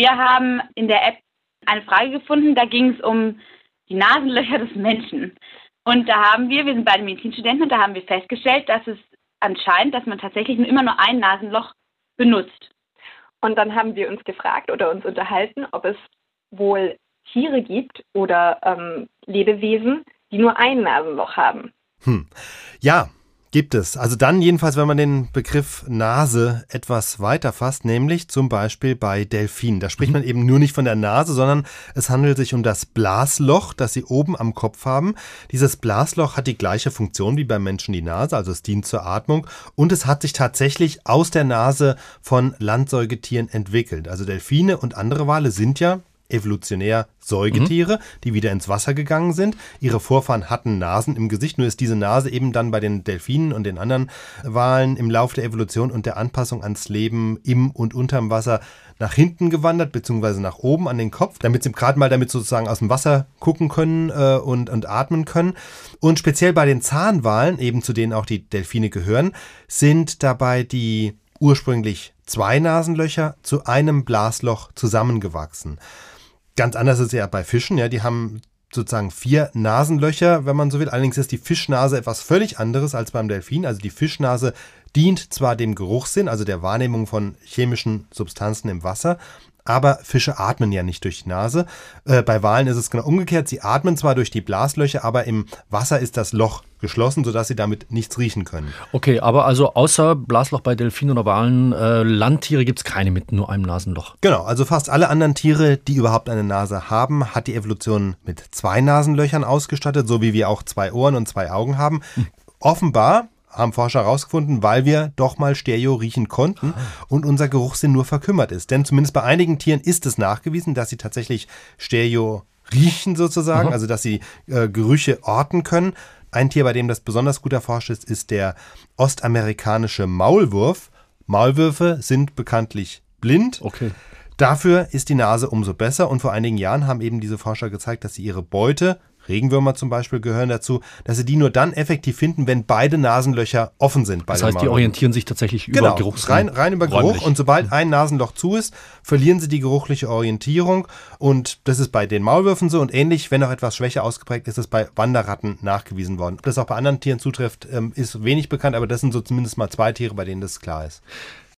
wir haben in der App eine Frage gefunden, da ging es um die Nasenlöcher des Menschen. Und da haben wir, wir sind beide Medizinstudenten, und da haben wir festgestellt, dass es anscheinend, dass man tatsächlich immer nur ein Nasenloch benutzt. Und dann haben wir uns gefragt oder uns unterhalten, ob es wohl Tiere gibt oder ähm, Lebewesen, die nur ein Nasenloch haben. Hm. Ja, Gibt es. Also dann jedenfalls, wenn man den Begriff Nase etwas weiter fasst, nämlich zum Beispiel bei Delfinen. Da spricht mhm. man eben nur nicht von der Nase, sondern es handelt sich um das Blasloch, das sie oben am Kopf haben. Dieses Blasloch hat die gleiche Funktion wie beim Menschen die Nase, also es dient zur Atmung und es hat sich tatsächlich aus der Nase von Landsäugetieren entwickelt. Also Delfine und andere Wale sind ja evolutionär Säugetiere, mhm. die wieder ins Wasser gegangen sind. Ihre Vorfahren hatten Nasen im Gesicht, nur ist diese Nase eben dann bei den Delfinen und den anderen Walen im Laufe der Evolution und der Anpassung ans Leben im und unterm Wasser nach hinten gewandert, beziehungsweise nach oben an den Kopf, damit sie gerade mal damit sozusagen aus dem Wasser gucken können äh, und, und atmen können. Und speziell bei den Zahnwalen, eben zu denen auch die Delfine gehören, sind dabei die ursprünglich zwei Nasenlöcher zu einem Blasloch zusammengewachsen. Ganz anders ist ja bei Fischen, ja, die haben sozusagen vier Nasenlöcher, wenn man so will. Allerdings ist die Fischnase etwas völlig anderes als beim Delfin. Also die Fischnase dient zwar dem Geruchssinn, also der Wahrnehmung von chemischen Substanzen im Wasser, aber Fische atmen ja nicht durch die Nase. Äh, bei Walen ist es genau umgekehrt. Sie atmen zwar durch die Blaslöcher, aber im Wasser ist das Loch geschlossen, sodass sie damit nichts riechen können. Okay, aber also außer Blasloch bei Delfinen oder Walen, äh, Landtiere gibt es keine mit nur einem Nasenloch. Genau, also fast alle anderen Tiere, die überhaupt eine Nase haben, hat die Evolution mit zwei Nasenlöchern ausgestattet, so wie wir auch zwei Ohren und zwei Augen haben. Hm. Offenbar haben Forscher herausgefunden, weil wir doch mal Stereo riechen konnten und unser Geruchssinn nur verkümmert ist. Denn zumindest bei einigen Tieren ist es nachgewiesen, dass sie tatsächlich Stereo riechen sozusagen, mhm. also dass sie äh, Gerüche orten können. Ein Tier, bei dem das besonders gut erforscht ist, ist der ostamerikanische Maulwurf. Maulwürfe sind bekanntlich blind. Okay. Dafür ist die Nase umso besser und vor einigen Jahren haben eben diese Forscher gezeigt, dass sie ihre Beute Regenwürmer zum Beispiel gehören dazu, dass sie die nur dann effektiv finden, wenn beide Nasenlöcher offen sind. das heißt, die orientieren sich tatsächlich über genau, Geruch. Rein, rein über Geruch räumlich. und sobald ein Nasenloch zu ist, verlieren sie die geruchliche Orientierung und das ist bei den Maulwürfen so und ähnlich, wenn auch etwas schwächer ausgeprägt ist, ist es bei Wanderratten nachgewiesen worden. Ob das auch bei anderen Tieren zutrifft, ähm, ist wenig bekannt, aber das sind so zumindest mal zwei Tiere, bei denen das klar ist.